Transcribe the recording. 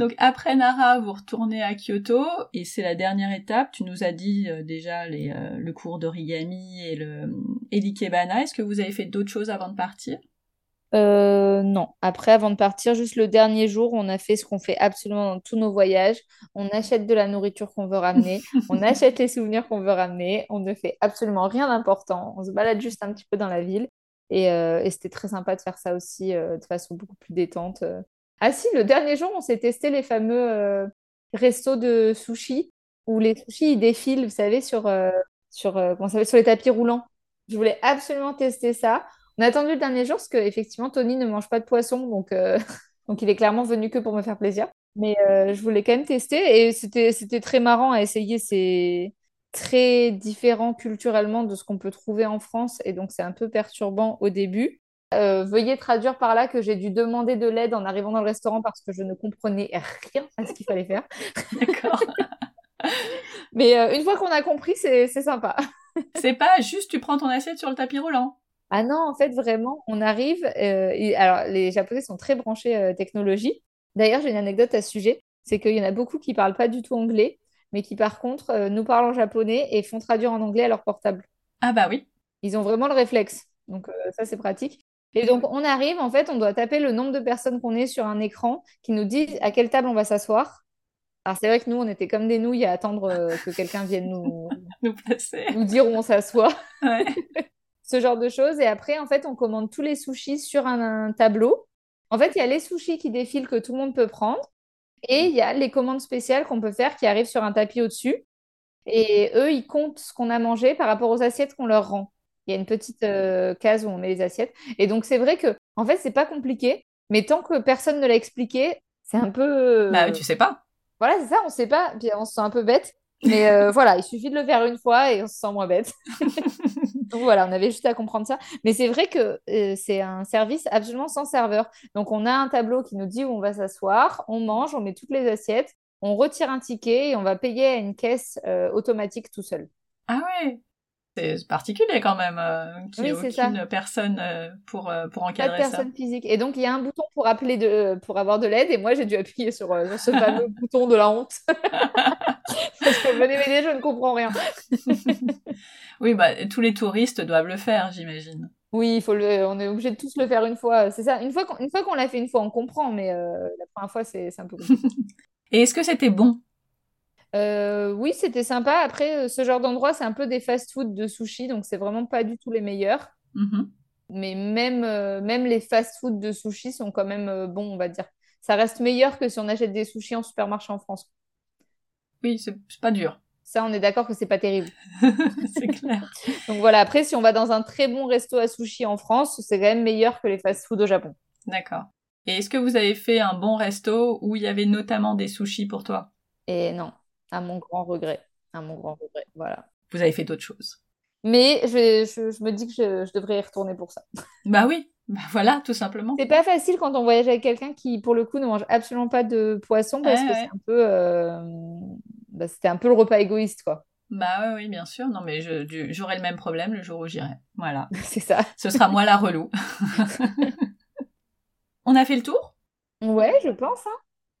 Donc après Nara, vous retournez à Kyoto et c'est la dernière étape. Tu nous as dit euh, déjà les, euh, le cours d'origami et le et l'ikebana. Est-ce que vous avez fait d'autres choses avant de partir? Euh, non. Après, avant de partir, juste le dernier jour, on a fait ce qu'on fait absolument dans tous nos voyages. On achète de la nourriture qu'on veut ramener, on achète les souvenirs qu'on veut ramener. On ne fait absolument rien d'important. On se balade juste un petit peu dans la ville. Et, euh, et c'était très sympa de faire ça aussi euh, de façon beaucoup plus détente. Ah si, le dernier jour, on s'est testé les fameux euh, restos de sushi où les sushis défilent, vous savez, sur, euh, euh, sur les tapis roulants. Je voulais absolument tester ça. On a attendu le dernier jour parce que effectivement Tony ne mange pas de poisson, donc, euh, donc il est clairement venu que pour me faire plaisir. Mais je voulais quand même tester et c'était très marrant à essayer. C'est très différent culturellement de ce qu'on peut trouver en France et donc c'est un peu perturbant au début. Euh, veuillez traduire par là que j'ai dû demander de l'aide en arrivant dans le restaurant parce que je ne comprenais rien à ce qu'il fallait faire. D'accord. Mais euh, une fois qu'on a compris, c'est sympa. c'est pas juste tu prends ton assiette sur le tapis roulant. Ah non, en fait, vraiment, on arrive. euh, et- alors, les Japonais sont très branchés technologie. D'ailleurs, j'ai une anecdote à ce sujet. C'est qu'il y en a beaucoup qui parlent pas du tout anglais, mais qui, par contre, nous parlent en japonais et font traduire en anglais à leur portable. Ah bah oui. Ils ont vraiment le réflexe. Donc, euh, ça, c'est pratique. Et donc, on arrive, en fait, on doit taper le nombre de personnes qu'on est sur un écran qui nous dit à quelle table on va s'asseoir. Alors, c'est vrai que nous, on était comme des nouilles à attendre euh, que quelqu'un vienne nous, Nous passer. nous dire où on s'assoit. Ouais. ce genre de choses. Et après, en fait, on commande tous les sushis sur un, un tableau. En fait, il y a les sushis qui défilent que tout le monde peut prendre. Et il y a les commandes spéciales qu'on peut faire qui arrivent sur un tapis au-dessus. Et eux, ils comptent ce qu'on a mangé par rapport aux assiettes qu'on leur rend. Il y a une petite euh, case où on met les assiettes. Et donc, c'est vrai que, en fait, c'est pas compliqué. Mais tant que personne ne l'a expliqué, c'est un peu. euh, Bah tu sais pas. Voilà, c'est ça, on sait pas. Puis on se sent un peu bête. Mais euh, voilà, il suffit de le faire une fois et on se sent moins bête. Donc voilà, on avait juste à comprendre ça. Mais c'est vrai que euh, c'est un service absolument sans serveur. Donc on a un tableau qui nous dit où on va s'asseoir, on mange, on met toutes les assiettes, on retire un ticket et on va payer à une caisse euh, automatique tout seul. Ah ouais. C'est particulier quand même euh, qu'il n'y ait Oui, aucune personne euh, pour, euh, pour Pas de encadrer ça. personne physique. Et donc il y a un bouton pour appeler de, pour avoir de l'aide et moi j'ai dû appuyer sur, euh, sur ce fameux bouton de la honte. Parce que venez m'aider, je ne comprends rien. oui, bah tous les touristes doivent le faire, j'imagine. Oui, il faut le, on est obligé de tous le faire une fois. C'est ça. Une fois qu'on, une fois qu'on l'a fait une fois, on comprend, mais euh, la première fois, c'est, c'est un peu compliqué. Et est-ce que c'était bon Euh, oui, c'était sympa. Après, euh, ce genre d'endroit, c'est un peu des fast-food de sushi, donc c'est vraiment pas du tout les meilleurs. Mhm. Mais même, euh, même les fast-food de sushi sont quand même euh, bons, on va dire. Ça reste meilleur que si on achète des sushis en supermarché en France. Oui, c'est c'est pas dur. Ça, on est d'accord que c'est pas terrible. c'est clair. Donc voilà, après, si on va dans un très bon resto à sushi en France, c'est quand même meilleur que les fast-food au Japon. D'accord. Et est-ce que vous avez fait un bon resto où il y avait notamment des sushis pour toi? Et non, à mon grand regret. À mon grand regret, voilà. Vous avez fait d'autres choses Mais je, je, je me dis que je, je devrais y retourner pour ça. Bah oui, bah voilà, tout simplement. C'est pas facile quand on voyage avec quelqu'un qui, pour le coup, ne mange absolument pas de poisson parce Ouais, que ouais. c'est un peu, euh, bah, c'était un peu le repas égoïste, quoi. Bah oui, oui, bien sûr. Non, mais j'aurai le même problème le jour où j'irai. Voilà. C'est ça. Ce sera moi la relou. On a fait le tour? Ouais, je pense, hein.